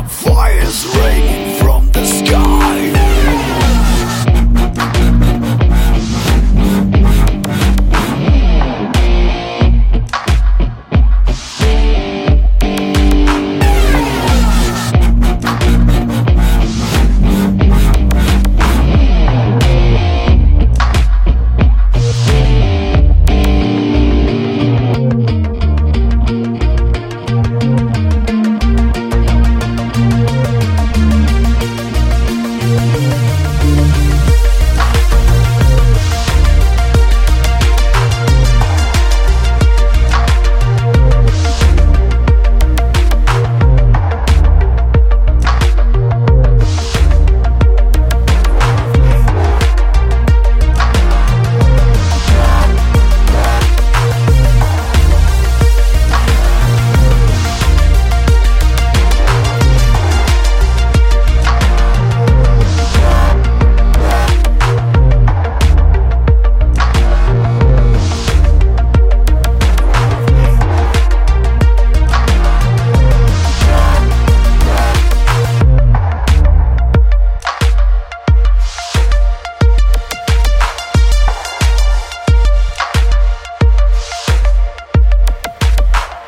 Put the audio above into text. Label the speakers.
Speaker 1: fire is raining.